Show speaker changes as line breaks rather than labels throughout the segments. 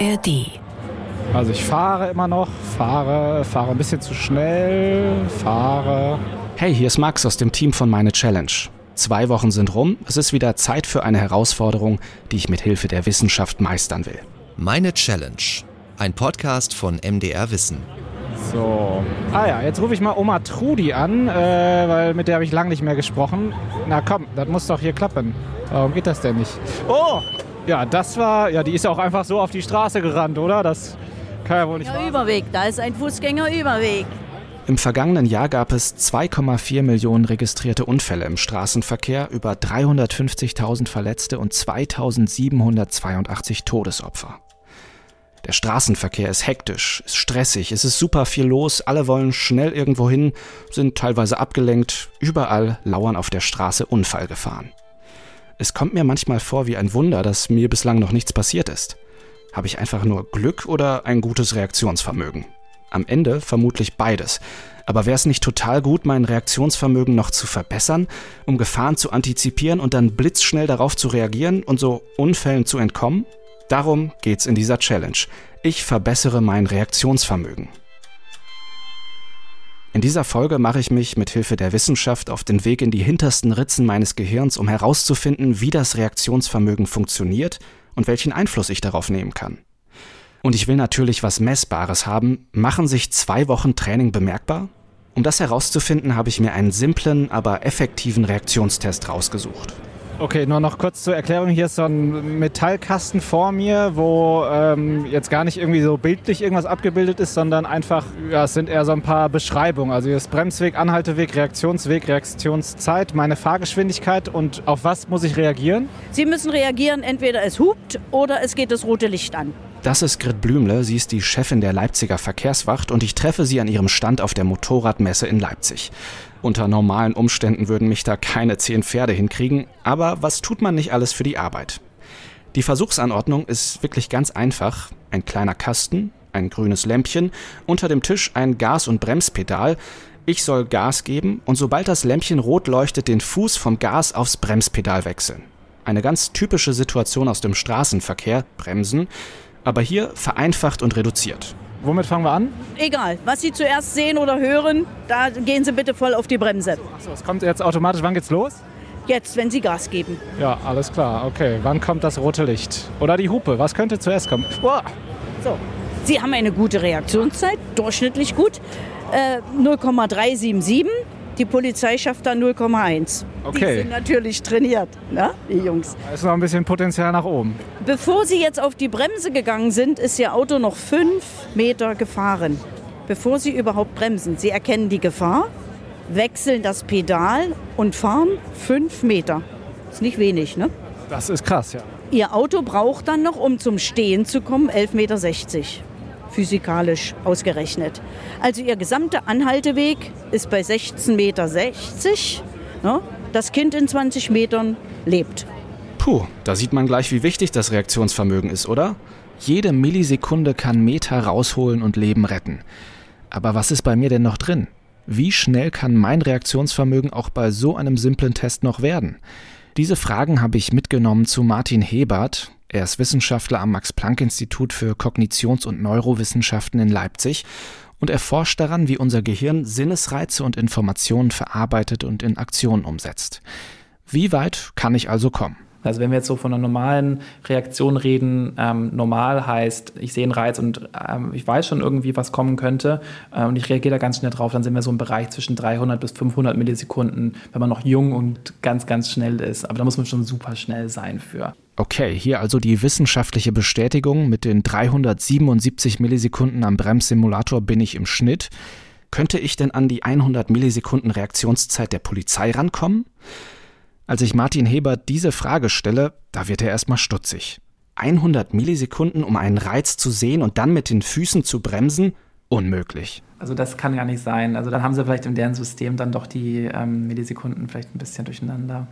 ARD.
Also ich fahre immer noch, fahre, fahre ein bisschen zu schnell, fahre.
Hey, hier ist Max aus dem Team von Meine Challenge. Zwei Wochen sind rum, es ist wieder Zeit für eine Herausforderung, die ich mit Hilfe der Wissenschaft meistern will.
Meine Challenge, ein Podcast von MDR Wissen.
So. Ah ja, jetzt rufe ich mal Oma Trudi an, äh, weil mit der habe ich lange nicht mehr gesprochen. Na komm, das muss doch hier klappen. Warum geht das denn nicht? Oh! Ja, das war, ja, die ist ja auch einfach so auf die Straße gerannt, oder? Das kann ja wohl nicht
Ja. Überweg, da ist ein Fußgängerüberweg.
Im vergangenen Jahr gab es 2,4 Millionen registrierte Unfälle im Straßenverkehr, über 350.000 Verletzte und 2.782 Todesopfer. Der Straßenverkehr ist hektisch, ist stressig, es ist super viel los, alle wollen schnell irgendwo hin, sind teilweise abgelenkt, überall lauern auf der Straße Unfallgefahren. Es kommt mir manchmal vor wie ein Wunder, dass mir bislang noch nichts passiert ist. Habe ich einfach nur Glück oder ein gutes Reaktionsvermögen? Am Ende vermutlich beides. Aber wäre es nicht total gut, mein Reaktionsvermögen noch zu verbessern, um Gefahren zu antizipieren und dann blitzschnell darauf zu reagieren und so Unfällen zu entkommen? Darum geht's in dieser Challenge. Ich verbessere mein Reaktionsvermögen. In dieser Folge mache ich mich mit Hilfe der Wissenschaft auf den Weg in die hintersten Ritzen meines Gehirns, um herauszufinden, wie das Reaktionsvermögen funktioniert und welchen Einfluss ich darauf nehmen kann. Und ich will natürlich was Messbares haben. Machen sich zwei Wochen Training bemerkbar? Um das herauszufinden, habe ich mir einen simplen, aber effektiven Reaktionstest rausgesucht.
Okay, nur noch kurz zur Erklärung. Hier ist so ein Metallkasten vor mir, wo ähm, jetzt gar nicht irgendwie so bildlich irgendwas abgebildet ist, sondern einfach, ja, es sind eher so ein paar Beschreibungen. Also hier ist Bremsweg, Anhalteweg, Reaktionsweg, Reaktionszeit, meine Fahrgeschwindigkeit und auf was muss ich reagieren?
Sie müssen reagieren, entweder es hupt oder es geht das rote Licht an.
Das ist Grit Blümle, sie ist die Chefin der Leipziger Verkehrswacht und ich treffe sie an ihrem Stand auf der Motorradmesse in Leipzig. Unter normalen Umständen würden mich da keine zehn Pferde hinkriegen, aber was tut man nicht alles für die Arbeit? Die Versuchsanordnung ist wirklich ganz einfach. Ein kleiner Kasten, ein grünes Lämpchen, unter dem Tisch ein Gas- und Bremspedal. Ich soll Gas geben und sobald das Lämpchen rot leuchtet, den Fuß vom Gas aufs Bremspedal wechseln. Eine ganz typische Situation aus dem Straßenverkehr, Bremsen, aber hier vereinfacht und reduziert.
Womit fangen wir an?
Egal, was Sie zuerst sehen oder hören, da gehen Sie bitte voll auf die Bremse.
Achso, es kommt jetzt automatisch. Wann geht's los?
Jetzt, wenn Sie Gas geben.
Ja, alles klar. Okay, wann kommt das rote Licht? Oder die Hupe? Was könnte zuerst kommen? Boah.
So. Sie haben eine gute Reaktionszeit, durchschnittlich gut. Äh, 0,377. Die Polizei schafft da 0,1. Die
Okay.
sind natürlich trainiert, ne, die Jungs.
Da ist noch ein bisschen Potenzial nach oben.
Bevor Sie jetzt auf die Bremse gegangen sind, ist Ihr Auto noch fünf Meter gefahren. Bevor Sie überhaupt bremsen. Sie erkennen die Gefahr, wechseln das Pedal und fahren fünf Meter. Ist nicht wenig, ne?
Das ist krass, ja.
Ihr Auto braucht dann noch, um zum Stehen zu kommen, 11,60 Meter. Physikalisch ausgerechnet. Also Ihr gesamter Anhalteweg ist bei 16,60 Meter. Ne? Das Kind in 20 Metern lebt.
Puh, da sieht man gleich, wie wichtig das Reaktionsvermögen ist, oder? Jede Millisekunde kann Meter rausholen und Leben retten. Aber was ist bei mir denn noch drin? Wie schnell kann mein Reaktionsvermögen auch bei so einem simplen Test noch werden? Diese Fragen habe ich mitgenommen zu Martin Hebert. Er ist Wissenschaftler am Max-Planck-Institut für Kognitions- und Neurowissenschaften in Leipzig und er forscht daran, wie unser Gehirn Sinnesreize und Informationen verarbeitet und in Aktion umsetzt. Wie weit kann ich also kommen?
Also wenn wir jetzt so von einer normalen Reaktion reden, ähm, normal heißt, ich sehe einen Reiz und ähm, ich weiß schon irgendwie, was kommen könnte äh, und ich reagiere da ganz schnell drauf, dann sind wir so im Bereich zwischen 300 bis 500 Millisekunden, wenn man noch jung und ganz, ganz schnell ist. Aber da muss man schon super schnell sein für.
Okay, hier also die wissenschaftliche Bestätigung. Mit den 377 Millisekunden am Bremssimulator bin ich im Schnitt. Könnte ich denn an die 100 Millisekunden Reaktionszeit der Polizei rankommen? Als ich Martin Hebert diese Frage stelle, da wird er erstmal stutzig. 100 Millisekunden, um einen Reiz zu sehen und dann mit den Füßen zu bremsen? Unmöglich.
Also das kann gar nicht sein. Also dann haben sie vielleicht in deren System dann doch die ähm, Millisekunden vielleicht ein bisschen durcheinander.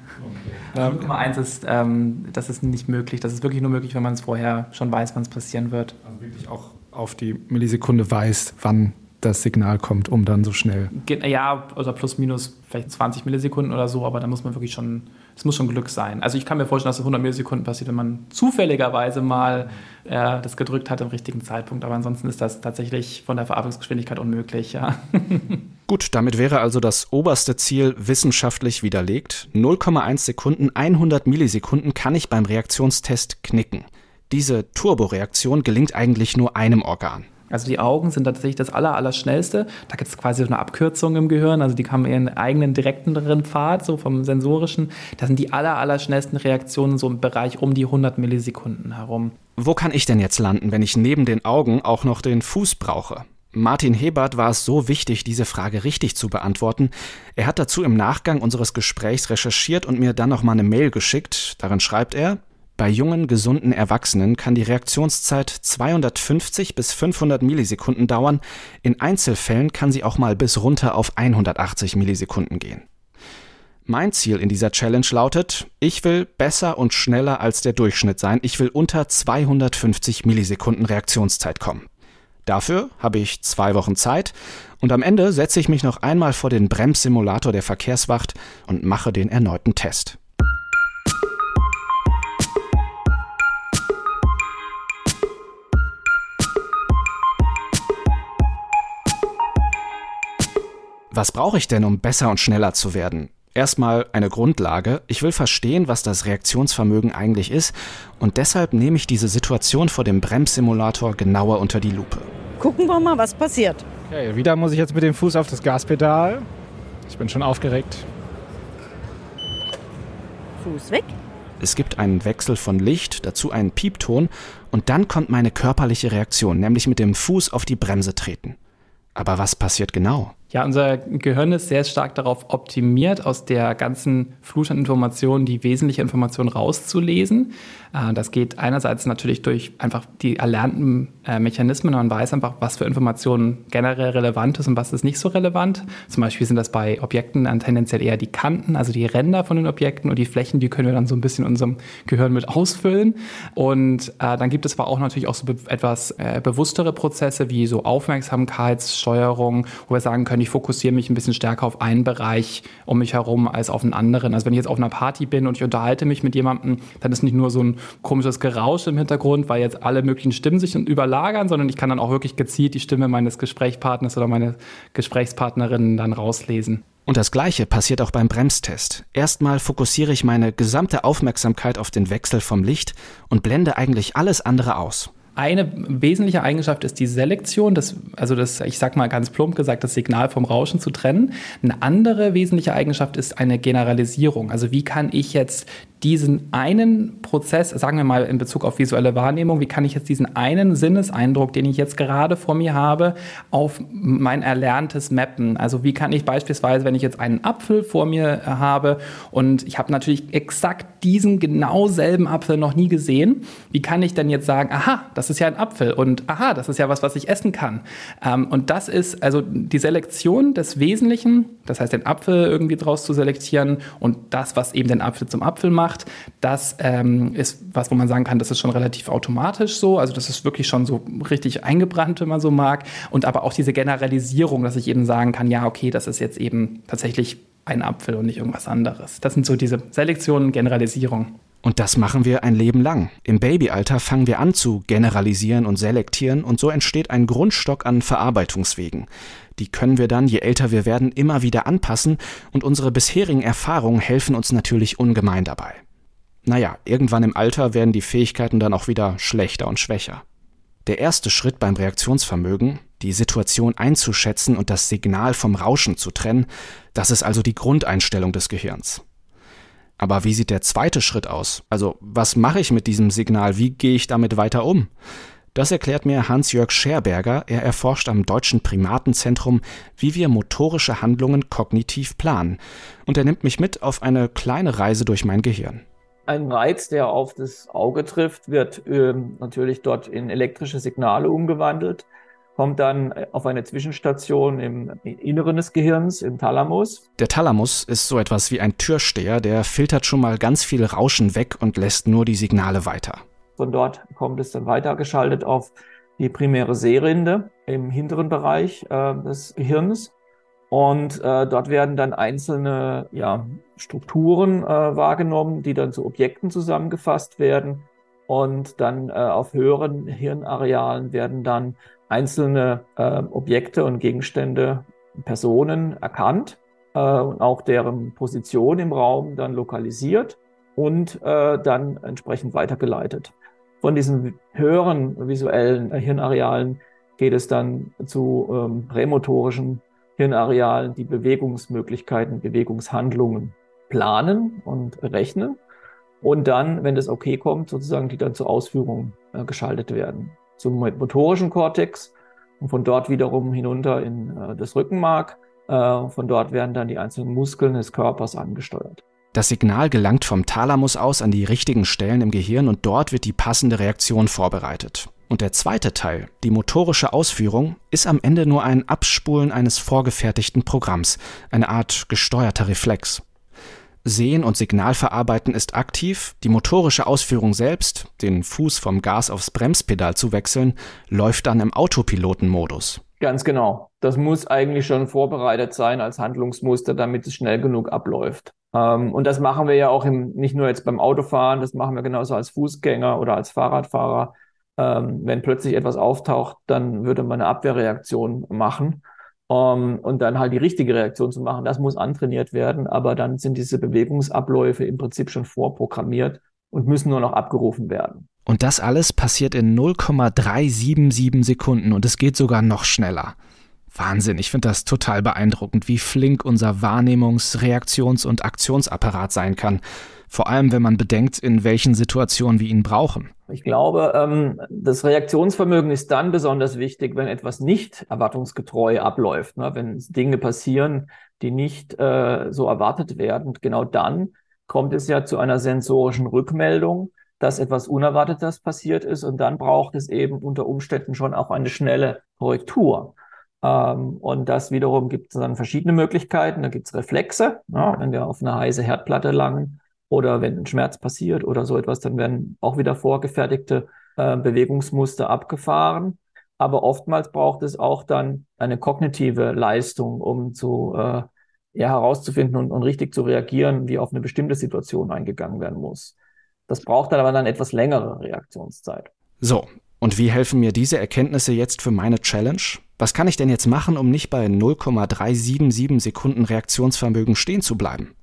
Ähm, Nummer eins ist, ähm, das ist nicht möglich. Das ist wirklich nur möglich, wenn man es vorher schon weiß, wann es passieren wird.
Also wirklich auch auf die Millisekunde weiß, wann das Signal kommt, um dann so schnell.
Ja, oder plus minus vielleicht 20 Millisekunden oder so, aber da muss man wirklich schon, es muss schon Glück sein. Also ich kann mir vorstellen, dass es 100 Millisekunden passiert, wenn man zufälligerweise mal äh, das gedrückt hat im richtigen Zeitpunkt, aber ansonsten ist das tatsächlich von der Verarbeitungsgeschwindigkeit unmöglich, ja.
Gut, damit wäre also das oberste Ziel wissenschaftlich widerlegt. 0,1 Sekunden, 100 Millisekunden kann ich beim Reaktionstest knicken. Diese Turboreaktion gelingt eigentlich nur einem Organ.
Also die Augen sind tatsächlich das aller, aller. Da gibt es quasi so eine Abkürzung im Gehirn. Also die haben ihren eigenen direkteren Pfad, so vom sensorischen. Das sind die aller, aller Reaktionen so im Bereich um die 100 Millisekunden herum.
Wo kann ich denn jetzt landen, wenn ich neben den Augen auch noch den Fuß brauche? Martin Hebert war es so wichtig, diese Frage richtig zu beantworten. Er hat dazu im Nachgang unseres Gesprächs recherchiert und mir dann noch mal eine Mail geschickt. Darin schreibt er: bei jungen, gesunden Erwachsenen kann die Reaktionszeit 250 bis 500 Millisekunden dauern, in Einzelfällen kann sie auch mal bis runter auf 180 Millisekunden gehen. Mein Ziel in dieser Challenge lautet, ich will besser und schneller als der Durchschnitt sein, ich will unter 250 Millisekunden Reaktionszeit kommen. Dafür habe ich zwei Wochen Zeit und am Ende setze ich mich noch einmal vor den Bremssimulator der Verkehrswacht und mache den erneuten Test. Was brauche ich denn, um besser und schneller zu werden? Erstmal eine Grundlage. Ich will verstehen, was das Reaktionsvermögen eigentlich ist und deshalb nehme ich diese Situation vor dem Bremssimulator genauer unter die Lupe.
Gucken wir mal, was passiert.
Okay, wieder muss ich jetzt mit dem Fuß auf das Gaspedal. Ich bin schon aufgeregt.
Fuß weg.
Es gibt einen Wechsel von Licht, dazu einen Piepton und dann kommt meine körperliche Reaktion, nämlich mit dem Fuß auf die Bremse treten. Aber was passiert genau?
Ja, unser Gehirn ist sehr stark darauf optimiert, aus der ganzen Flut an Informationen die wesentliche Information rauszulesen. Äh, das geht einerseits natürlich durch einfach die erlernten äh, Mechanismen. Man weiß einfach, was für Informationen generell relevant ist und was ist nicht so relevant. Zum Beispiel sind das bei Objekten dann tendenziell eher die Kanten, also die Ränder von den Objekten und die Flächen, die können wir dann so ein bisschen in unserem Gehirn mit ausfüllen. Und äh, dann gibt es aber auch natürlich auch so etwas bewusstere Prozesse wie so Aufmerksamkeitssteuerung, wo wir sagen können, ich fokussiere mich ein bisschen stärker auf einen Bereich um mich herum als auf einen anderen. Also wenn ich jetzt auf einer Party bin und ich unterhalte mich mit jemandem, dann ist nicht nur so ein komisches Gerausch im Hintergrund, weil jetzt alle möglichen Stimmen sich überlagern, sondern ich kann dann auch wirklich gezielt die Stimme meines Gesprächspartners oder meiner Gesprächspartnerin dann rauslesen.
Und das Gleiche passiert auch beim Bremstest. Erstmal fokussiere ich meine gesamte Aufmerksamkeit auf den Wechsel vom Licht und blende eigentlich alles andere aus.
Eine wesentliche Eigenschaft ist die Selektion, das, also das, ich sag mal ganz plump gesagt, das Signal vom Rauschen zu trennen. Eine andere wesentliche Eigenschaft ist eine Generalisierung. Also wie kann ich jetzt diesen einen Prozess, sagen wir mal in Bezug auf visuelle Wahrnehmung, wie kann ich jetzt diesen einen Sinneseindruck, den ich jetzt gerade vor mir habe, auf mein Erlerntes mappen? Also wie kann ich beispielsweise, wenn ich jetzt einen Apfel vor mir habe und ich habe natürlich exakt diesen genau selben Apfel noch nie gesehen, wie kann ich denn jetzt sagen, aha, das ist ja ein Apfel und aha, das ist ja was, was ich essen kann. Ähm, und das ist also die Selektion des Wesentlichen, das heißt den Apfel irgendwie draus zu selektieren und das, was eben den Apfel zum Apfel macht, macht. Das ähm, ist was, wo man sagen kann, das ist schon relativ automatisch so. Also das ist wirklich schon so richtig eingebrannt, wenn man so mag. Und aber auch diese Generalisierung, dass ich eben sagen kann, ja, okay, das ist jetzt eben tatsächlich ein Apfel und nicht irgendwas anderes. Das sind so diese Selektionen, Generalisierung.
Und das machen wir ein Leben lang. Im Babyalter fangen wir an zu generalisieren und selektieren und so entsteht ein Grundstock an Verarbeitungswegen. Die können wir dann, je älter wir werden, immer wieder anpassen und unsere bisherigen Erfahrungen helfen uns natürlich ungemein dabei. Naja, irgendwann im Alter werden die Fähigkeiten dann auch wieder schlechter und schwächer. Der erste Schritt beim Reaktionsvermögen, die Situation einzuschätzen und das Signal vom Rauschen zu trennen, das ist also die Grundeinstellung des Gehirns. Aber wie sieht der zweite Schritt aus? Also, was mache ich mit diesem Signal? Wie gehe ich damit weiter um? Das erklärt mir Hans-Jörg Scherberger. Er erforscht am Deutschen Primatenzentrum, wie wir motorische Handlungen kognitiv planen. Und er nimmt mich mit auf eine kleine Reise durch mein Gehirn.
Ein Reiz, der auf das Auge trifft, wird äh, natürlich dort in elektrische Signale umgewandelt kommt dann auf eine Zwischenstation im Inneren des Gehirns, im Thalamus.
Der Thalamus ist so etwas wie ein Türsteher, der filtert schon mal ganz viel Rauschen weg und lässt nur die Signale weiter.
Von dort kommt es dann weitergeschaltet auf die primäre Sehrinde im hinteren Bereich äh, des Gehirns. Und äh, dort werden dann einzelne ja, Strukturen äh, wahrgenommen, die dann zu Objekten zusammengefasst werden. Und dann äh, auf höheren Hirnarealen werden dann einzelne äh, Objekte und Gegenstände, Personen erkannt äh, und auch deren Position im Raum dann lokalisiert und äh, dann entsprechend weitergeleitet. Von diesen höheren visuellen äh, Hirnarealen geht es dann zu ähm, prämotorischen Hirnarealen, die Bewegungsmöglichkeiten, Bewegungshandlungen planen und rechnen und dann, wenn das okay kommt, sozusagen die dann zur Ausführung äh, geschaltet werden. Zum motorischen Kortex und von dort wiederum hinunter in äh, das Rückenmark. Äh, von dort werden dann die einzelnen Muskeln des Körpers angesteuert.
Das Signal gelangt vom Thalamus aus an die richtigen Stellen im Gehirn und dort wird die passende Reaktion vorbereitet. Und der zweite Teil, die motorische Ausführung, ist am Ende nur ein Abspulen eines vorgefertigten Programms, eine Art gesteuerter Reflex. Sehen und Signal verarbeiten ist aktiv, die motorische Ausführung selbst, den Fuß vom Gas aufs Bremspedal zu wechseln, läuft dann im Autopilotenmodus.
Ganz genau. Das muss eigentlich schon vorbereitet sein als Handlungsmuster, damit es schnell genug abläuft. Ähm, und das machen wir ja auch im, nicht nur jetzt beim Autofahren, das machen wir genauso als Fußgänger oder als Fahrradfahrer. Ähm, wenn plötzlich etwas auftaucht, dann würde man eine Abwehrreaktion machen. Um, und dann halt die richtige Reaktion zu machen, das muss antrainiert werden, aber dann sind diese Bewegungsabläufe im Prinzip schon vorprogrammiert und müssen nur noch abgerufen werden.
Und das alles passiert in 0,377 Sekunden und es geht sogar noch schneller. Wahnsinn, ich finde das total beeindruckend, wie flink unser Wahrnehmungs-, Reaktions- und Aktionsapparat sein kann. Vor allem, wenn man bedenkt, in welchen Situationen wir ihn brauchen.
Ich glaube, ähm, das Reaktionsvermögen ist dann besonders wichtig, wenn etwas nicht erwartungsgetreu abläuft. Ne? Wenn Dinge passieren, die nicht äh, so erwartet werden. Genau dann kommt es ja zu einer sensorischen Rückmeldung, dass etwas Unerwartetes passiert ist. Und dann braucht es eben unter Umständen schon auch eine schnelle Korrektur. Ähm, und das wiederum gibt es dann verschiedene Möglichkeiten. Da gibt es Reflexe, ja, wenn wir auf eine heiße Herdplatte langen oder wenn ein Schmerz passiert oder so etwas, dann werden auch wieder vorgefertigte äh, Bewegungsmuster abgefahren. Aber oftmals braucht es auch dann eine kognitive Leistung, um zu äh, ja, herauszufinden und, und richtig zu reagieren, wie auf eine bestimmte Situation eingegangen werden muss. Das braucht dann aber dann etwas längere Reaktionszeit.
So, und wie helfen mir diese Erkenntnisse jetzt für meine Challenge? Was kann ich denn jetzt machen, um nicht bei 0,377 Sekunden Reaktionsvermögen stehen zu bleiben?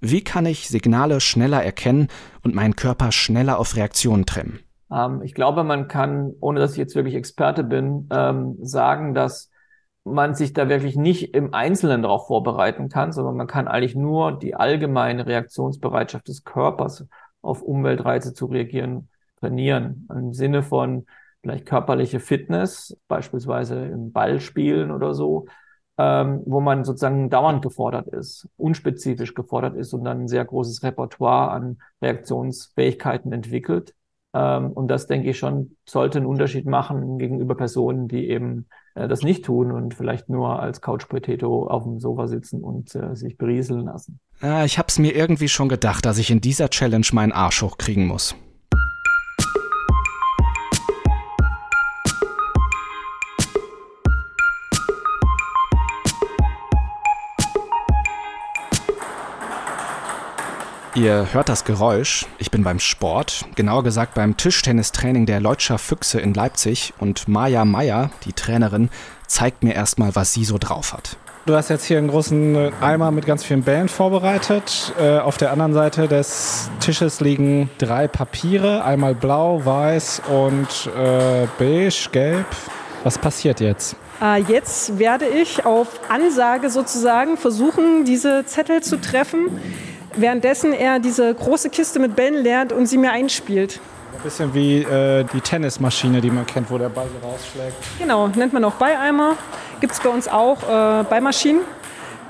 Wie kann ich Signale schneller erkennen und meinen Körper schneller auf Reaktionen trimmen?
Ähm, ich glaube, man kann, ohne dass ich jetzt wirklich Experte bin, ähm, sagen, dass man sich da wirklich nicht im Einzelnen darauf vorbereiten kann, sondern man kann eigentlich nur die allgemeine Reaktionsbereitschaft des Körpers auf Umweltreize zu reagieren trainieren. Im Sinne von vielleicht körperliche Fitness, beispielsweise im Ballspielen oder so, ähm, wo man sozusagen dauernd gefordert ist, unspezifisch gefordert ist und dann ein sehr großes Repertoire an Reaktionsfähigkeiten entwickelt. Ähm, und das, denke ich schon, sollte einen Unterschied machen gegenüber Personen, die eben äh, das nicht tun und vielleicht nur als Couch Potato auf dem Sofa sitzen und äh, sich berieseln lassen.
Ja, ich habe es mir irgendwie schon gedacht, dass ich in dieser Challenge meinen Arsch hochkriegen muss. Ihr hört das Geräusch. Ich bin beim Sport, genauer gesagt beim Tischtennistraining der Leutscher Füchse in Leipzig und Maja Meyer, die Trainerin, zeigt mir erstmal, was sie so drauf hat.
Du hast jetzt hier einen großen Eimer mit ganz vielen Bällen vorbereitet. Äh, auf der anderen Seite des Tisches liegen drei Papiere, einmal blau, weiß und äh, beige, gelb. Was passiert jetzt?
Äh, jetzt werde ich auf Ansage sozusagen versuchen, diese Zettel zu treffen währenddessen er diese große Kiste mit Bällen leert und sie mir einspielt.
Ein bisschen wie äh, die Tennismaschine, die man kennt, wo der Ball so rausschlägt.
Genau, nennt man auch Beieimer. Gibt es bei uns auch äh, Beimaschinen.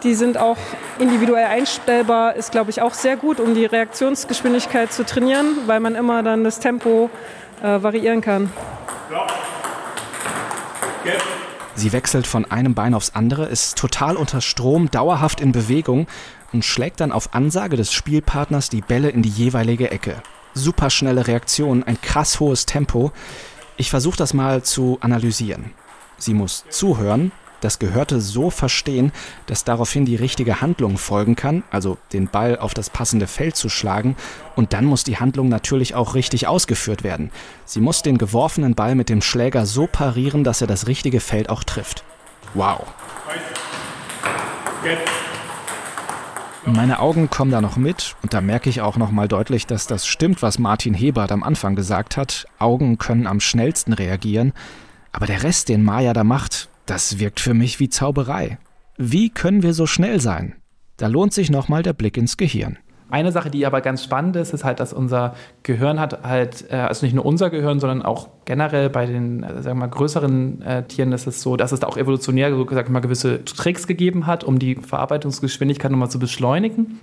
Die sind auch individuell einstellbar, ist glaube ich auch sehr gut, um die Reaktionsgeschwindigkeit zu trainieren, weil man immer dann das Tempo äh, variieren kann. Ja.
Sie wechselt von einem Bein aufs andere, ist total unter Strom, dauerhaft in Bewegung und schlägt dann auf Ansage des Spielpartners die Bälle in die jeweilige Ecke. Superschnelle Reaktion, ein krass hohes Tempo. Ich versuche das mal zu analysieren. Sie muss zuhören, das Gehörte so verstehen, dass daraufhin die richtige Handlung folgen kann, also den Ball auf das passende Feld zu schlagen, und dann muss die Handlung natürlich auch richtig ausgeführt werden. Sie muss den geworfenen Ball mit dem Schläger so parieren, dass er das richtige Feld auch trifft. Wow. Meine Augen kommen da noch mit und da merke ich auch noch mal deutlich, dass das stimmt, was Martin Hebert am Anfang gesagt hat. Augen können am schnellsten reagieren, aber der Rest, den Maya da macht, das wirkt für mich wie Zauberei. Wie können wir so schnell sein? Da lohnt sich nochmal der Blick ins Gehirn.
Eine Sache, die aber ganz spannend ist, ist halt, dass unser Gehirn hat halt, äh, also nicht nur unser Gehirn, sondern auch generell bei den, äh, sagen wir mal, größeren äh, Tieren ist es so, dass es da auch evolutionär, so gesagt, mal gewisse Tricks gegeben hat, um die Verarbeitungsgeschwindigkeit nochmal zu beschleunigen.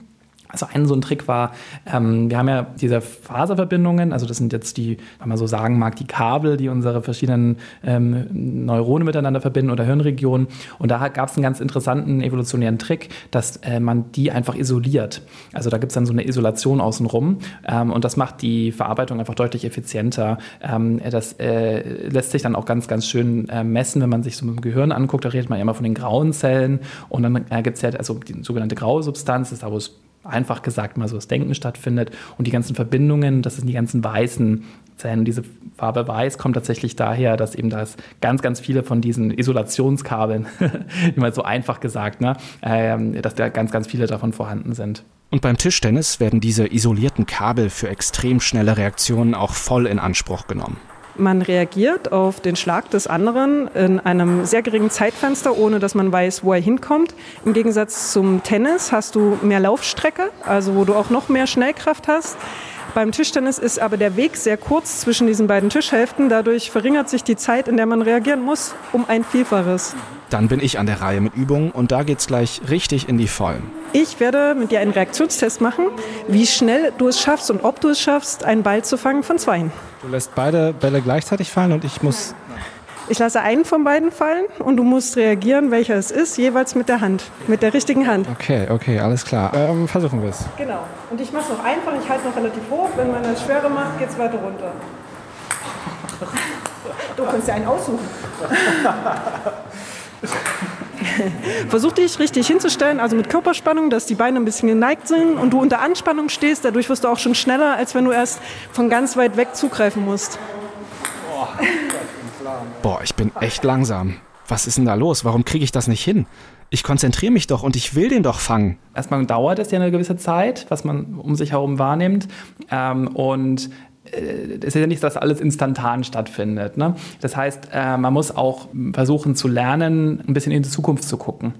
Also ein so ein Trick war, ähm, wir haben ja diese Faserverbindungen, also das sind jetzt die, wenn man so sagen mag, die Kabel, die unsere verschiedenen ähm, Neurone miteinander verbinden oder Hirnregionen. Und da gab es einen ganz interessanten evolutionären Trick, dass äh, man die einfach isoliert. Also da gibt es dann so eine Isolation außenrum ähm, und das macht die Verarbeitung einfach deutlich effizienter. Ähm, das äh, lässt sich dann auch ganz, ganz schön äh, messen, wenn man sich so mit dem Gehirn anguckt. Da redet man ja immer von den grauen Zellen und dann äh, gibt es ja also die sogenannte graue Substanz, ist da, wo es einfach gesagt mal so das Denken stattfindet und die ganzen Verbindungen, das sind die ganzen weißen Zellen. Diese Farbe weiß kommt tatsächlich daher, dass eben da ganz, ganz viele von diesen Isolationskabeln, immer so einfach gesagt, ne, äh, dass da ganz, ganz viele davon vorhanden sind.
Und beim Tischtennis werden diese isolierten Kabel für extrem schnelle Reaktionen auch voll in Anspruch genommen.
Man reagiert auf den Schlag des anderen in einem sehr geringen Zeitfenster, ohne dass man weiß, wo er hinkommt. Im Gegensatz zum Tennis hast du mehr Laufstrecke, also wo du auch noch mehr Schnellkraft hast. Beim Tischtennis ist aber der Weg sehr kurz zwischen diesen beiden Tischhälften. Dadurch verringert sich die Zeit, in der man reagieren muss, um ein Vielfaches.
Dann bin ich an der Reihe mit Übungen und da geht's gleich richtig in die Vollen.
Ich werde mit dir einen Reaktionstest machen, wie schnell du es schaffst und ob du es schaffst, einen Ball zu fangen von zweien.
Du lässt beide Bälle gleichzeitig fallen und ich muss.
Ich lasse einen von beiden fallen und du musst reagieren, welcher es ist, jeweils mit der Hand, mit der richtigen Hand.
Okay, okay, alles klar. Ähm, versuchen wir es.
Genau. Und ich mache es noch einfach, ich halte noch relativ hoch. Wenn man das schwerer macht, geht es weiter runter. Du kannst ja einen aussuchen. Versuch dich richtig hinzustellen, also mit Körperspannung, dass die Beine ein bisschen geneigt sind und du unter Anspannung stehst. Dadurch wirst du auch schon schneller, als wenn du erst von ganz weit weg zugreifen musst.
Boah, ich bin echt langsam. Was ist denn da los? Warum kriege ich das nicht hin? Ich konzentriere mich doch und ich will den doch fangen.
Erstmal dauert es ja eine gewisse Zeit, was man um sich herum wahrnimmt. Ähm, und äh, es ist ja nicht, dass alles instantan stattfindet. Ne? Das heißt, äh, man muss auch versuchen zu lernen, ein bisschen in die Zukunft zu gucken.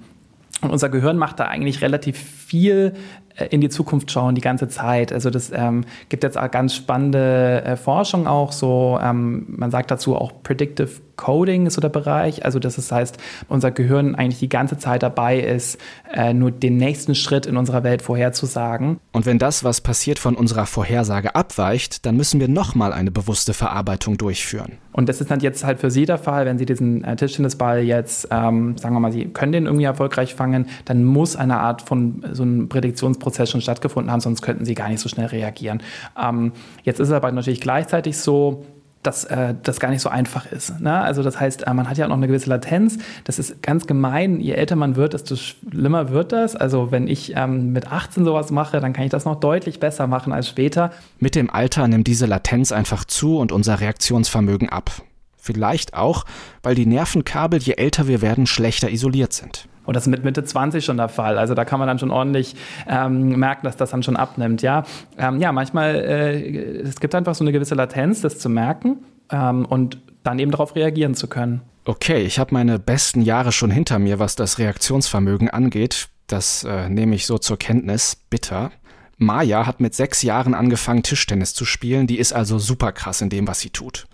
Und unser Gehirn macht da eigentlich relativ viel äh, in die Zukunft schauen die ganze Zeit. Also das ähm, gibt jetzt auch ganz spannende äh, Forschung auch so. Ähm, man sagt dazu auch Predictive Coding ist so der Bereich. Also das heißt, unser Gehirn eigentlich die ganze Zeit dabei ist, äh, nur den nächsten Schritt in unserer Welt vorherzusagen.
Und wenn das, was passiert, von unserer Vorhersage abweicht, dann müssen wir nochmal eine bewusste Verarbeitung durchführen.
Und das ist dann jetzt halt für Sie der Fall, wenn Sie diesen äh, Tischtennisball jetzt, ähm, sagen wir mal, Sie können den irgendwie erfolgreich fangen, dann muss eine Art von so einem Prädiktionsprozess schon stattgefunden haben, sonst könnten Sie gar nicht so schnell reagieren. Ähm, jetzt ist es aber natürlich gleichzeitig so, dass äh, das gar nicht so einfach ist. Ne? Also das heißt, äh, man hat ja auch noch eine gewisse Latenz. Das ist ganz gemein. Je älter man wird, desto schlimmer wird das. Also wenn ich ähm, mit 18 sowas mache, dann kann ich das noch deutlich besser machen als später.
Mit dem Alter nimmt diese Latenz einfach zu und unser Reaktionsvermögen ab. Vielleicht auch, weil die Nervenkabel, je älter wir werden, schlechter isoliert sind.
Und das ist mit Mitte 20 schon der Fall. Also da kann man dann schon ordentlich ähm, merken, dass das dann schon abnimmt. Ja, ähm, ja manchmal, äh, es gibt einfach so eine gewisse Latenz, das zu merken ähm, und dann eben darauf reagieren zu können.
Okay, ich habe meine besten Jahre schon hinter mir, was das Reaktionsvermögen angeht. Das äh, nehme ich so zur Kenntnis. Bitter. Maya hat mit sechs Jahren angefangen, Tischtennis zu spielen. Die ist also super krass in dem, was sie tut.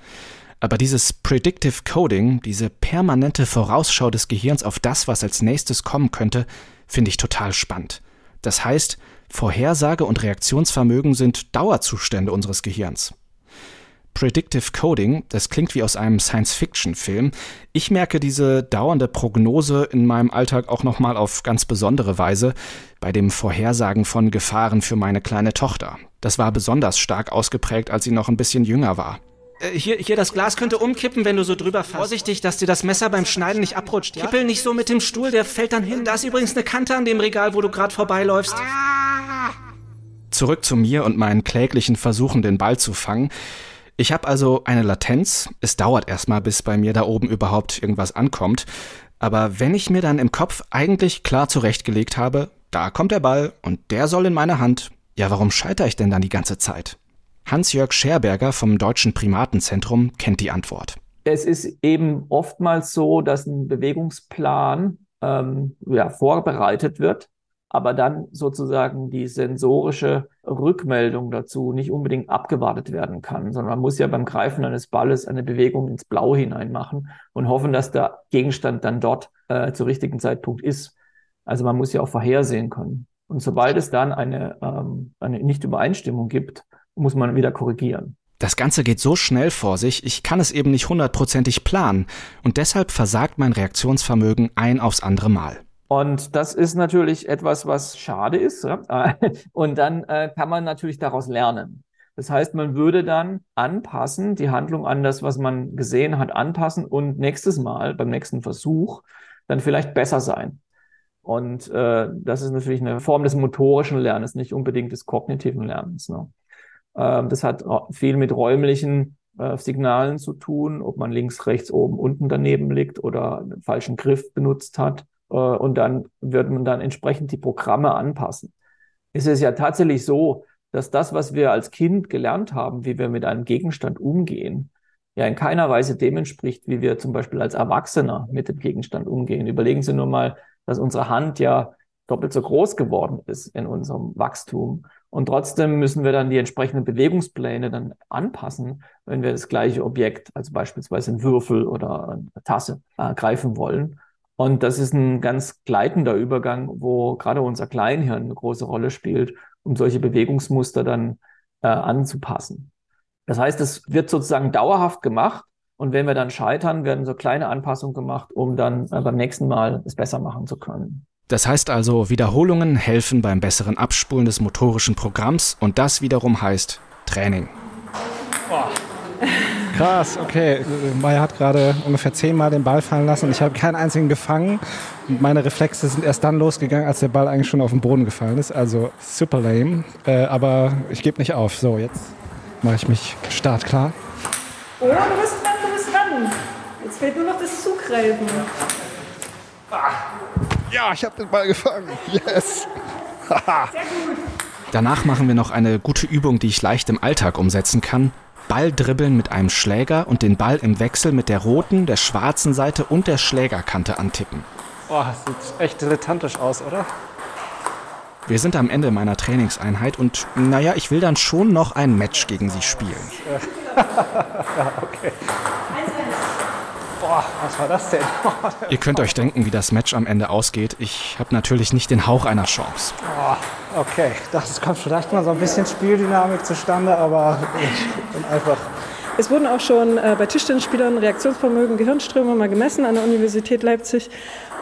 Aber dieses Predictive Coding, diese permanente Vorausschau des Gehirns auf das, was als nächstes kommen könnte, finde ich total spannend. Das heißt, Vorhersage und Reaktionsvermögen sind Dauerzustände unseres Gehirns. Predictive Coding, das klingt wie aus einem Science-Fiction-Film. Ich merke diese dauernde Prognose in meinem Alltag auch nochmal auf ganz besondere Weise bei dem Vorhersagen von Gefahren für meine kleine Tochter. Das war besonders stark ausgeprägt, als sie noch ein bisschen jünger war. Äh, hier, hier, das Glas könnte umkippen, wenn du so drüber fährst. Vorsichtig, dass dir das Messer beim Schneiden nicht abrutscht. Ja? Kippel nicht so mit dem Stuhl, der fällt dann hin. Da ist übrigens eine Kante an dem Regal, wo du gerade vorbeiläufst. Zurück zu mir und meinen kläglichen Versuchen, den Ball zu fangen. Ich habe also eine Latenz. Es dauert erstmal, bis bei mir da oben überhaupt irgendwas ankommt. Aber wenn ich mir dann im Kopf eigentlich klar zurechtgelegt habe, da kommt der Ball und der soll in meine Hand, ja, warum scheitere ich denn dann die ganze Zeit? Hans-Jörg Scherberger vom Deutschen Primatenzentrum kennt die Antwort.
Es ist eben oftmals so, dass ein Bewegungsplan ähm, ja, vorbereitet wird, aber dann sozusagen die sensorische Rückmeldung dazu nicht unbedingt abgewartet werden kann, sondern man muss ja beim Greifen eines Balles eine Bewegung ins Blau hinein machen und hoffen, dass der Gegenstand dann dort äh, zu richtigen Zeitpunkt ist. Also man muss ja auch vorhersehen können. Und sobald es dann eine, ähm, eine Nicht-Übereinstimmung gibt, muss man wieder korrigieren.
Das Ganze geht so schnell vor sich, ich kann es eben nicht hundertprozentig planen und deshalb versagt mein Reaktionsvermögen ein aufs andere Mal.
Und das ist natürlich etwas, was schade ist. Ja? Und dann äh, kann man natürlich daraus lernen. Das heißt, man würde dann anpassen, die Handlung an das, was man gesehen hat, anpassen und nächstes Mal, beim nächsten Versuch, dann vielleicht besser sein. Und äh, das ist natürlich eine Form des motorischen Lernens, nicht unbedingt des kognitiven Lernens. Ne? Ähm, das hat viel mit räumlichen äh, Signalen zu tun, ob man links, rechts, oben, unten daneben liegt oder einen falschen Griff benutzt hat. Äh, und dann wird man dann entsprechend die Programme anpassen. Es ist ja tatsächlich so, dass das, was wir als Kind gelernt haben, wie wir mit einem Gegenstand umgehen, ja in keiner Weise dem entspricht, wie wir zum Beispiel als Erwachsener mit dem Gegenstand umgehen. Überlegen Sie nur mal, dass unsere Hand ja doppelt so groß geworden ist in unserem Wachstum. Und trotzdem müssen wir dann die entsprechenden Bewegungspläne dann anpassen, wenn wir das gleiche Objekt, also beispielsweise einen Würfel oder eine Tasse, äh, greifen wollen. Und das ist ein ganz gleitender Übergang, wo gerade unser Kleinhirn eine große Rolle spielt, um solche Bewegungsmuster dann äh, anzupassen. Das heißt, es wird sozusagen dauerhaft gemacht. Und wenn wir dann scheitern, werden so kleine Anpassungen gemacht, um dann äh, beim nächsten Mal es besser machen zu können.
Das heißt also, Wiederholungen helfen beim besseren Abspulen des motorischen Programms und das wiederum heißt Training.
Krass, okay. Maya hat gerade ungefähr zehnmal den Ball fallen lassen. Ich habe keinen einzigen gefangen. Und meine Reflexe sind erst dann losgegangen, als der Ball eigentlich schon auf den Boden gefallen ist. Also super lame. Äh, aber ich gebe nicht auf. So, jetzt mache ich mich startklar.
Oh, du bist dran, du bist dran. Jetzt fehlt nur noch das Zugreifen.
Ah. Ja, ich habe den Ball gefangen. Yes.
Sehr gut. Danach machen wir noch eine gute Übung, die ich leicht im Alltag umsetzen kann. Ball dribbeln mit einem Schläger und den Ball im Wechsel mit der roten, der schwarzen Seite und der Schlägerkante antippen.
Boah, das sieht echt dilettantisch aus, oder?
Wir sind am Ende meiner Trainingseinheit und naja, ich will dann schon noch ein Match gegen sie spielen.
ja, okay. Boah, was war das denn?
Ihr könnt euch denken, wie das Match am Ende ausgeht. Ich habe natürlich nicht den Hauch einer Chance.
Oh, okay, das kommt vielleicht mal so ein bisschen Spieldynamik zustande, aber ich bin einfach
es wurden auch schon äh, bei Tischtennisspielern Reaktionsvermögen, Gehirnströme mal gemessen an der Universität Leipzig.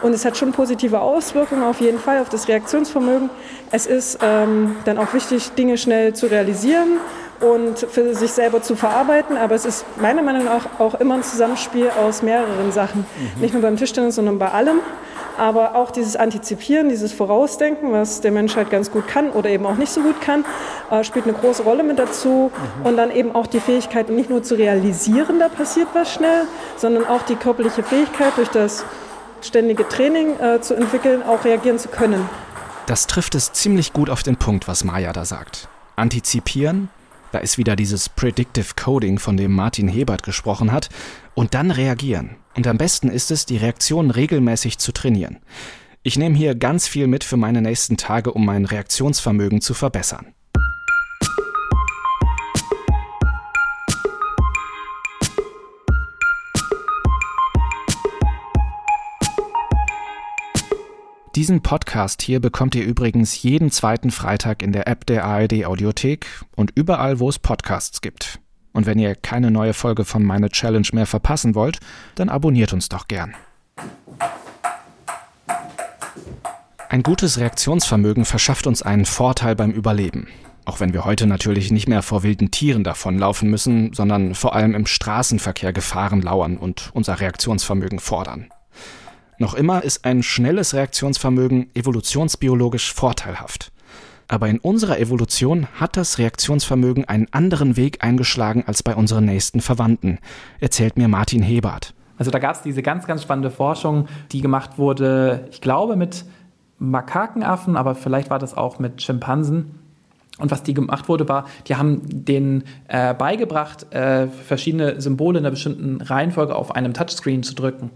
Und es hat schon positive Auswirkungen auf jeden Fall auf das Reaktionsvermögen. Es ist ähm, dann auch wichtig, Dinge schnell zu realisieren und für sich selber zu verarbeiten. Aber es ist meiner Meinung nach auch immer ein Zusammenspiel aus mehreren Sachen. Mhm. Nicht nur beim Tischtennis, sondern bei allem. Aber auch dieses Antizipieren, dieses Vorausdenken, was der Mensch halt ganz gut kann oder eben auch nicht so gut kann, äh, spielt eine große Rolle mit dazu. Mhm. Und dann eben auch die Fähigkeit, nicht nur zu realisieren, da passiert was schnell, sondern auch die körperliche Fähigkeit, durch das ständige Training äh, zu entwickeln, auch reagieren zu können.
Das trifft es ziemlich gut auf den Punkt, was Maya da sagt. Antizipieren, da ist wieder dieses Predictive Coding, von dem Martin Hebert gesprochen hat. Und dann reagieren. Und am besten ist es, die Reaktion regelmäßig zu trainieren. Ich nehme hier ganz viel mit für meine nächsten Tage, um mein Reaktionsvermögen zu verbessern. Diesen Podcast hier bekommt ihr übrigens jeden zweiten Freitag in der App der ARD Audiothek und überall, wo es Podcasts gibt. Und wenn ihr keine neue Folge von Meine Challenge mehr verpassen wollt, dann abonniert uns doch gern. Ein gutes Reaktionsvermögen verschafft uns einen Vorteil beim Überleben. Auch wenn wir heute natürlich nicht mehr vor wilden Tieren davonlaufen müssen, sondern vor allem im Straßenverkehr Gefahren lauern und unser Reaktionsvermögen fordern. Noch immer ist ein schnelles Reaktionsvermögen evolutionsbiologisch vorteilhaft. Aber in unserer Evolution hat das Reaktionsvermögen einen anderen Weg eingeschlagen als bei unseren nächsten Verwandten, erzählt mir Martin Hebert.
Also da gab es diese ganz, ganz spannende Forschung, die gemacht wurde, ich glaube mit Makakenaffen, aber vielleicht war das auch mit Schimpansen. Und was die gemacht wurde, war, die haben denen äh, beigebracht, äh, verschiedene Symbole in einer bestimmten Reihenfolge auf einem Touchscreen zu drücken.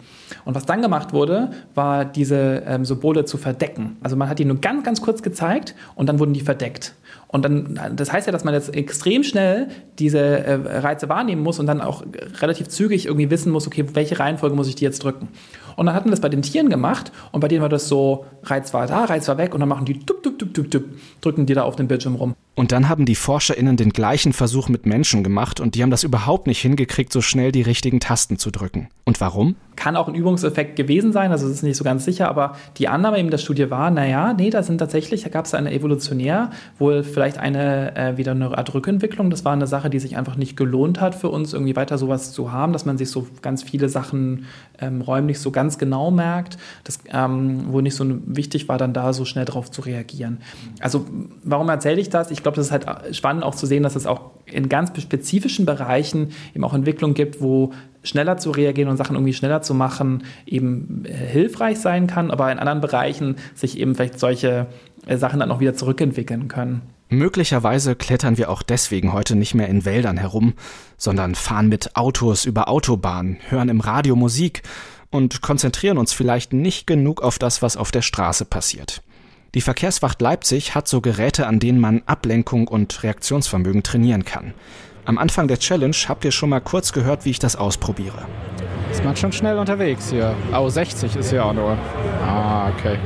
Und was dann gemacht wurde, war diese ähm, Symbole zu verdecken. Also man hat die nur ganz, ganz kurz gezeigt und dann wurden die verdeckt. Und dann, das heißt ja, dass man jetzt extrem schnell diese äh, Reize wahrnehmen muss und dann auch relativ zügig irgendwie wissen muss, okay, welche Reihenfolge muss ich die jetzt drücken. Und dann hatten wir das bei den Tieren gemacht und bei denen war das so, Reiz war da, Reiz war weg und dann machen die tup, tup, tup, tup, tup, drücken die da auf den Bildschirm rum.
Und dann haben die ForscherInnen den gleichen Versuch mit Menschen gemacht und die haben das überhaupt nicht hingekriegt, so schnell die richtigen Tasten zu drücken. Und warum?
Kann auch ein Übungseffekt gewesen sein, also es ist nicht so ganz sicher, aber die Annahme eben der Studie war, naja, nee, da sind tatsächlich, da gab es eine evolutionär, wohl vielleicht eine, äh, wieder eine Art Rückentwicklung. Das war eine Sache, die sich einfach nicht gelohnt hat für uns, irgendwie weiter sowas zu haben, dass man sich so ganz viele Sachen ähm, räumlich so ganz genau merkt, das, ähm, wo nicht so wichtig war, dann da so schnell drauf zu reagieren. Also warum erzähle ich das? Ich glaube, das ist halt spannend auch zu sehen, dass es auch in ganz spezifischen Bereichen eben auch Entwicklungen gibt, wo schneller zu reagieren und Sachen irgendwie schneller zu machen eben äh, hilfreich sein kann, aber in anderen Bereichen sich eben vielleicht solche äh, Sachen dann auch wieder zurückentwickeln können.
Möglicherweise klettern wir auch deswegen heute nicht mehr in Wäldern herum, sondern fahren mit Autos über Autobahnen, hören im Radio Musik und konzentrieren uns vielleicht nicht genug auf das, was auf der Straße passiert. Die Verkehrswacht Leipzig hat so Geräte, an denen man Ablenkung und Reaktionsvermögen trainieren kann. Am Anfang der Challenge habt ihr schon mal kurz gehört, wie ich das ausprobiere.
Ist man schon schnell unterwegs hier. Oh, 60 ist ja auch nur. Ah, okay.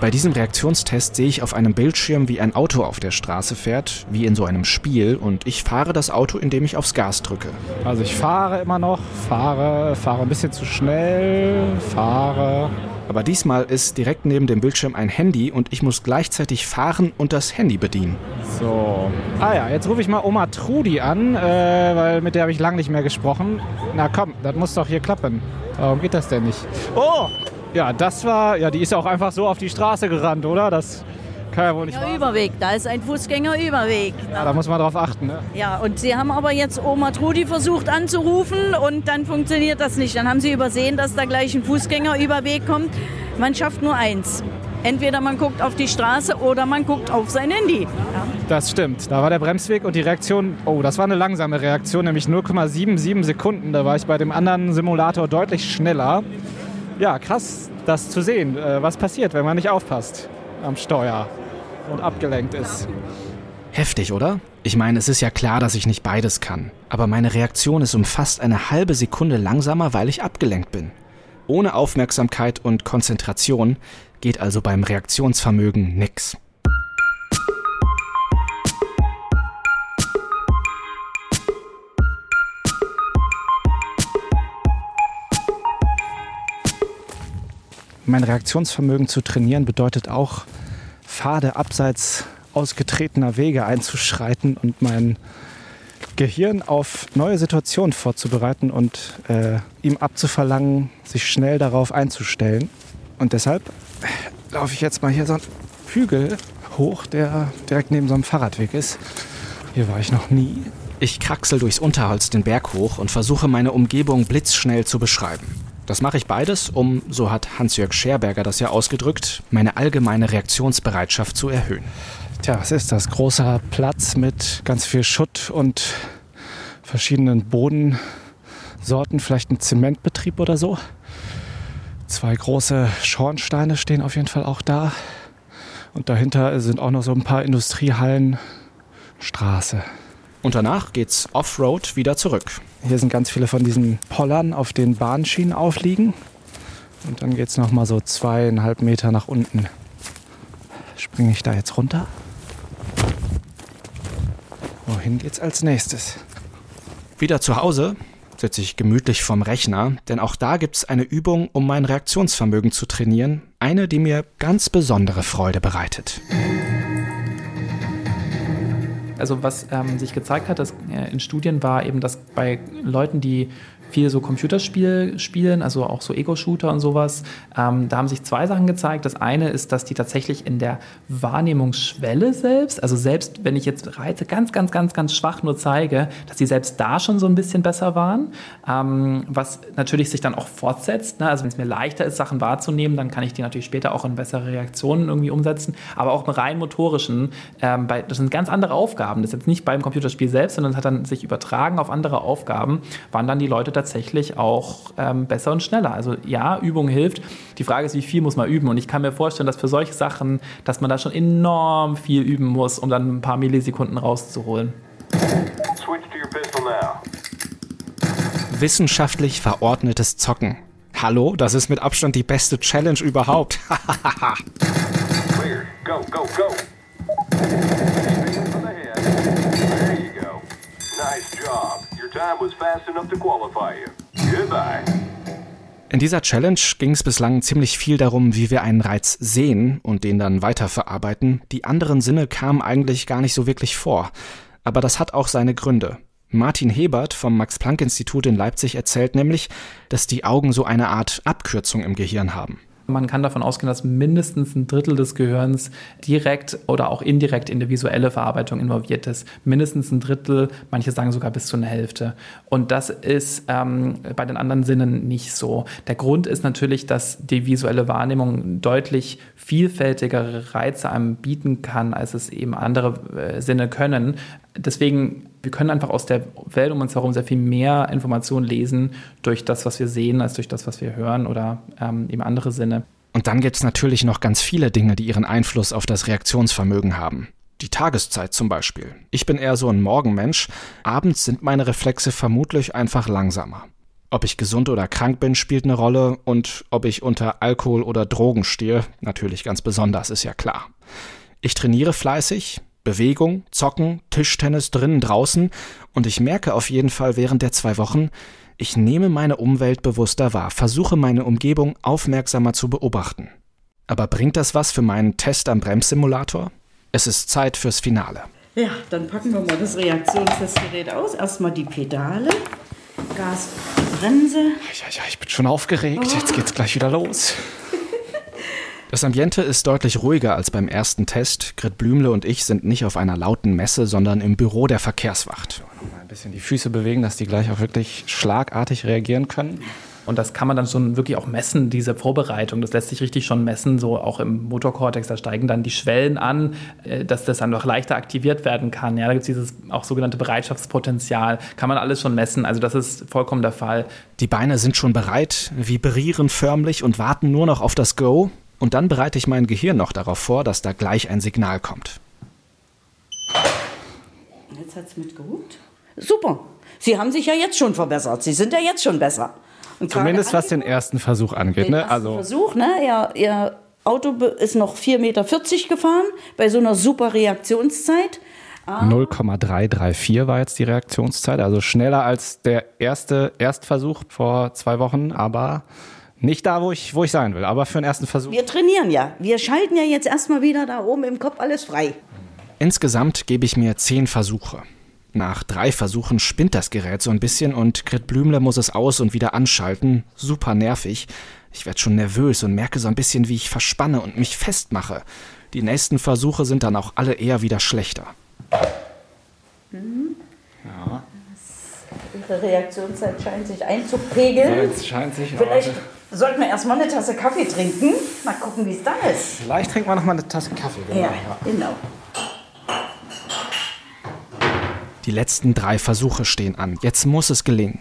Bei diesem Reaktionstest sehe ich auf einem Bildschirm, wie ein Auto auf der Straße fährt, wie in so einem Spiel, und ich fahre das Auto, indem ich aufs Gas drücke.
Also ich fahre immer noch, fahre, fahre ein bisschen zu schnell, fahre.
Aber diesmal ist direkt neben dem Bildschirm ein Handy und ich muss gleichzeitig fahren und das Handy bedienen.
So. Ah ja, jetzt rufe ich mal Oma Trudi an, äh, weil mit der habe ich lange nicht mehr gesprochen. Na komm, das muss doch hier klappen. Warum geht das denn nicht? Oh, ja, das war, ja, die ist ja auch einfach so auf die Straße gerannt, oder? Das kann ja wohl nicht
ja, Überweg, da ist ein Fußgängerüberweg.
Ja, da muss man drauf achten, ne?
Ja, und Sie haben aber jetzt Oma Trudi versucht anzurufen und dann funktioniert das nicht. Dann haben Sie übersehen, dass da gleich ein Fußgängerüberweg kommt. Man schafft nur eins. Entweder man guckt auf die Straße oder man guckt auf sein Handy. Ja.
Das stimmt. Da war der Bremsweg und die Reaktion, oh, das war eine langsame Reaktion, nämlich 0,77 Sekunden. Da war ich bei dem anderen Simulator deutlich schneller ja, krass, das zu sehen, äh, was passiert, wenn man nicht aufpasst am Steuer und abgelenkt ist.
Heftig, oder? Ich meine, es ist ja klar, dass ich nicht beides kann. Aber meine Reaktion ist um fast eine halbe Sekunde langsamer, weil ich abgelenkt bin. Ohne Aufmerksamkeit und Konzentration geht also beim Reaktionsvermögen nix.
Mein Reaktionsvermögen zu trainieren bedeutet auch, Pfade abseits ausgetretener Wege einzuschreiten und mein Gehirn auf neue Situationen vorzubereiten und äh, ihm abzuverlangen, sich schnell darauf einzustellen. Und deshalb laufe ich jetzt mal hier so einen Hügel hoch, der direkt neben so einem Fahrradweg ist. Hier war ich noch nie.
Ich kraxel durchs Unterholz den Berg hoch und versuche meine Umgebung blitzschnell zu beschreiben. Das mache ich beides, um, so hat Hans-Jörg Scherberger das ja ausgedrückt, meine allgemeine Reaktionsbereitschaft zu erhöhen.
Tja, was ist das? Großer Platz mit ganz viel Schutt und verschiedenen Bodensorten, vielleicht ein Zementbetrieb oder so. Zwei große Schornsteine stehen auf jeden Fall auch da. Und dahinter sind auch noch so ein paar Industriehallen, Straße.
Und danach geht's Offroad wieder zurück.
Hier sind ganz viele von diesen Pollern auf den Bahnschienen aufliegen. Und dann geht es nochmal so zweieinhalb Meter nach unten. Springe ich da jetzt runter? Wohin geht's als nächstes?
Wieder zu Hause sitze ich gemütlich vorm Rechner, denn auch da gibt es eine Übung, um mein Reaktionsvermögen zu trainieren. Eine, die mir ganz besondere Freude bereitet.
Also was ähm, sich gezeigt hat, dass, äh, in Studien war eben, dass bei Leuten, die viel so Computerspiel spielen, also auch so Ego-Shooter und sowas. Ähm, da haben sich zwei Sachen gezeigt. Das eine ist, dass die tatsächlich in der Wahrnehmungsschwelle selbst, also selbst wenn ich jetzt Reize ganz, ganz, ganz, ganz schwach nur zeige, dass die selbst da schon so ein bisschen besser waren, ähm, was natürlich sich dann auch fortsetzt. Ne? Also wenn es mir leichter ist, Sachen wahrzunehmen, dann kann ich die natürlich später auch in bessere Reaktionen irgendwie umsetzen. Aber auch im rein motorischen, ähm, bei, das sind ganz andere Aufgaben. Das ist jetzt nicht beim Computerspiel selbst, sondern es hat dann sich übertragen auf andere Aufgaben, waren dann die Leute tatsächlich auch ähm, besser und schneller. Also ja, Übung hilft. Die Frage ist, wie viel muss man üben? Und ich kann mir vorstellen, dass für solche Sachen, dass man da schon enorm viel üben muss, um dann ein paar Millisekunden rauszuholen.
Wissenschaftlich verordnetes Zocken. Hallo, das ist mit Abstand die beste Challenge überhaupt. Clear. Go, go, go. In dieser Challenge ging es bislang ziemlich viel darum, wie wir einen Reiz sehen und den dann weiterverarbeiten. Die anderen Sinne kamen eigentlich gar nicht so wirklich vor. Aber das hat auch seine Gründe. Martin Hebert vom Max-Planck-Institut in Leipzig erzählt nämlich, dass die Augen so eine Art Abkürzung im Gehirn haben.
Man kann davon ausgehen, dass mindestens ein Drittel des Gehirns direkt oder auch indirekt in die visuelle Verarbeitung involviert ist. Mindestens ein Drittel, manche sagen sogar bis zu einer Hälfte. Und das ist ähm, bei den anderen Sinnen nicht so. Der Grund ist natürlich, dass die visuelle Wahrnehmung deutlich vielfältigere Reize einem bieten kann, als es eben andere äh, Sinne können. Deswegen wir können einfach aus der Welt um uns herum sehr viel mehr Informationen lesen durch das, was wir sehen, als durch das, was wir hören oder ähm, eben andere Sinne.
Und dann gibt es natürlich noch ganz viele Dinge, die ihren Einfluss auf das Reaktionsvermögen haben. Die Tageszeit zum Beispiel. Ich bin eher so ein Morgenmensch. Abends sind meine Reflexe vermutlich einfach langsamer. Ob ich gesund oder krank bin, spielt eine Rolle und ob ich unter Alkohol oder Drogen stehe, natürlich ganz besonders, ist ja klar. Ich trainiere fleißig, Bewegung, Zocken, Tischtennis drinnen, draußen und ich merke auf jeden Fall während der zwei Wochen, ich nehme meine Umwelt bewusster wahr, versuche meine Umgebung aufmerksamer zu beobachten. Aber bringt das was für meinen Test am Bremssimulator? Es ist Zeit fürs Finale.
Ja, dann packen wir mal das Reaktionstestgerät aus. Erstmal die Pedale, Gas, Bremse.
Ja, ja, ich bin schon aufgeregt. Oh. Jetzt geht's gleich wieder los. Das Ambiente ist deutlich ruhiger als beim ersten Test. Grit Blümle und ich sind nicht auf einer lauten Messe, sondern im Büro der Verkehrswacht.
Mal ein bisschen die Füße bewegen, dass die gleich auch wirklich schlagartig reagieren können.
Und das kann man dann schon wirklich auch messen, diese Vorbereitung. Das lässt sich richtig schon messen, so auch im Motorkortex. Da steigen dann die Schwellen an, äh, dass das dann noch leichter aktiviert werden kann. Ja, da gibt es dieses auch sogenannte Bereitschaftspotenzial. Kann man alles schon messen. Also das ist vollkommen der Fall.
Die Beine sind schon bereit, vibrieren förmlich und warten nur noch auf das Go. Und dann bereite ich mein Gehirn noch darauf vor, dass da gleich ein Signal kommt.
Jetzt hat es mitgehupt. Super. Sie haben sich ja jetzt schon verbessert. Sie sind ja jetzt schon besser.
Und Zumindest was den ersten Versuch angeht. Den
ne? also Versuch, ne? Ihr, ihr Auto ist noch 4,40 Meter gefahren bei so einer super Reaktionszeit.
0,334 war jetzt die Reaktionszeit, also schneller als der erste Erstversuch vor zwei Wochen, aber nicht da, wo ich, wo ich sein will, aber für den ersten Versuch.
Wir trainieren ja. Wir schalten ja jetzt erstmal wieder da oben im Kopf alles frei.
Insgesamt gebe ich mir zehn Versuche. Nach drei Versuchen spinnt das Gerät so ein bisschen und Grit Blümle muss es aus und wieder anschalten. Super nervig. Ich werde schon nervös und merke so ein bisschen, wie ich verspanne und mich festmache. Die nächsten Versuche sind dann auch alle eher wieder schlechter.
Mhm. Ja. Ihre Reaktionszeit scheint sich einzupegeln.
Ja, scheint sich
Vielleicht sollten wir erstmal eine Tasse Kaffee trinken. Mal gucken, wie es dann ist.
Vielleicht trinken wir noch mal eine Tasse Kaffee.
Genau. Ja, genau.
Die letzten drei Versuche stehen an. Jetzt muss es gelingen.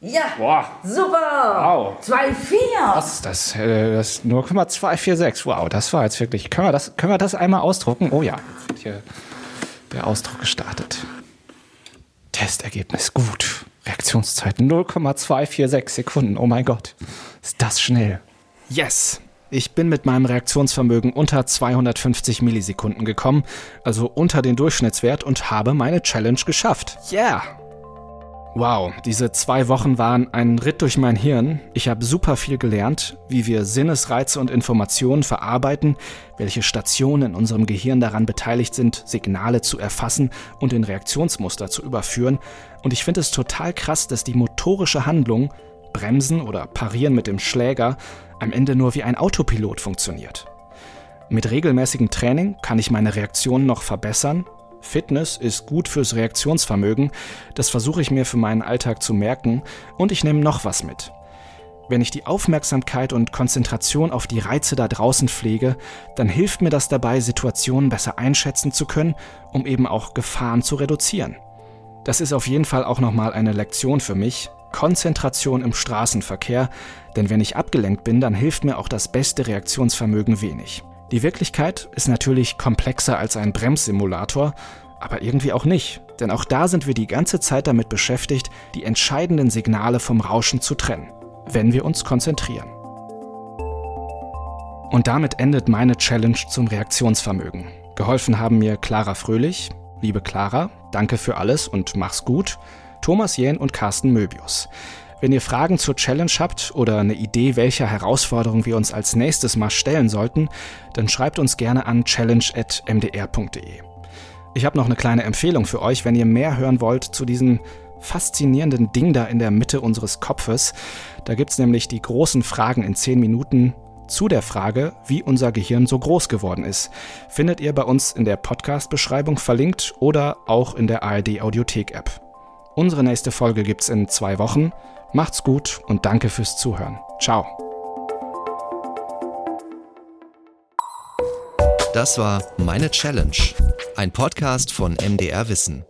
Ja, Boah. super. Wow. 2,4.
Was das? Äh, das 0,246. Wow, das war jetzt wirklich. Können wir das, können wir das einmal ausdrucken? Oh ja, jetzt wird hier der Ausdruck gestartet. Testergebnis gut. Reaktionszeit 0,246 Sekunden. Oh mein Gott, ist das schnell.
Yes! Ich bin mit meinem Reaktionsvermögen unter 250 Millisekunden gekommen, also unter den Durchschnittswert und habe meine Challenge geschafft. Yeah! Wow, diese zwei Wochen waren ein Ritt durch mein Hirn. Ich habe super viel gelernt, wie wir Sinnesreize und Informationen verarbeiten, welche Stationen in unserem Gehirn daran beteiligt sind, Signale zu erfassen und in Reaktionsmuster zu überführen. Und ich finde es total krass, dass die motorische Handlung, Bremsen oder Parieren mit dem Schläger, am Ende nur wie ein Autopilot funktioniert. Mit regelmäßigem Training kann ich meine Reaktionen noch verbessern Fitness ist gut fürs Reaktionsvermögen, das versuche ich mir für meinen Alltag zu merken und ich nehme noch was mit. Wenn ich die Aufmerksamkeit und Konzentration auf die Reize da draußen pflege, dann hilft mir das dabei, Situationen besser einschätzen zu können, um eben auch Gefahren zu reduzieren. Das ist auf jeden Fall auch nochmal eine Lektion für mich. Konzentration im Straßenverkehr, denn wenn ich abgelenkt bin, dann hilft mir auch das beste Reaktionsvermögen wenig. Die Wirklichkeit ist natürlich komplexer als ein Bremssimulator, aber irgendwie auch nicht, denn auch da sind wir die ganze Zeit damit beschäftigt, die entscheidenden Signale vom Rauschen zu trennen, wenn wir uns konzentrieren. Und damit endet meine Challenge zum Reaktionsvermögen. Geholfen haben mir Clara Fröhlich, liebe Clara, danke für alles und mach's gut, Thomas Jähn und Carsten Möbius. Wenn ihr Fragen zur Challenge habt oder eine Idee, welcher Herausforderung wir uns als nächstes mal stellen sollten, dann schreibt uns gerne an challenge.mdr.de. Ich habe noch eine kleine Empfehlung für euch, wenn ihr mehr hören wollt zu diesem faszinierenden Ding da in der Mitte unseres Kopfes. Da gibt es nämlich die großen Fragen in 10 Minuten zu der Frage, wie unser Gehirn so groß geworden ist. Findet ihr bei uns in der Podcast-Beschreibung verlinkt oder auch in der ARD Audiothek-App. Unsere nächste Folge gibt's in zwei Wochen. Macht's gut und danke fürs Zuhören. Ciao.
Das war Meine Challenge, ein Podcast von MDR Wissen.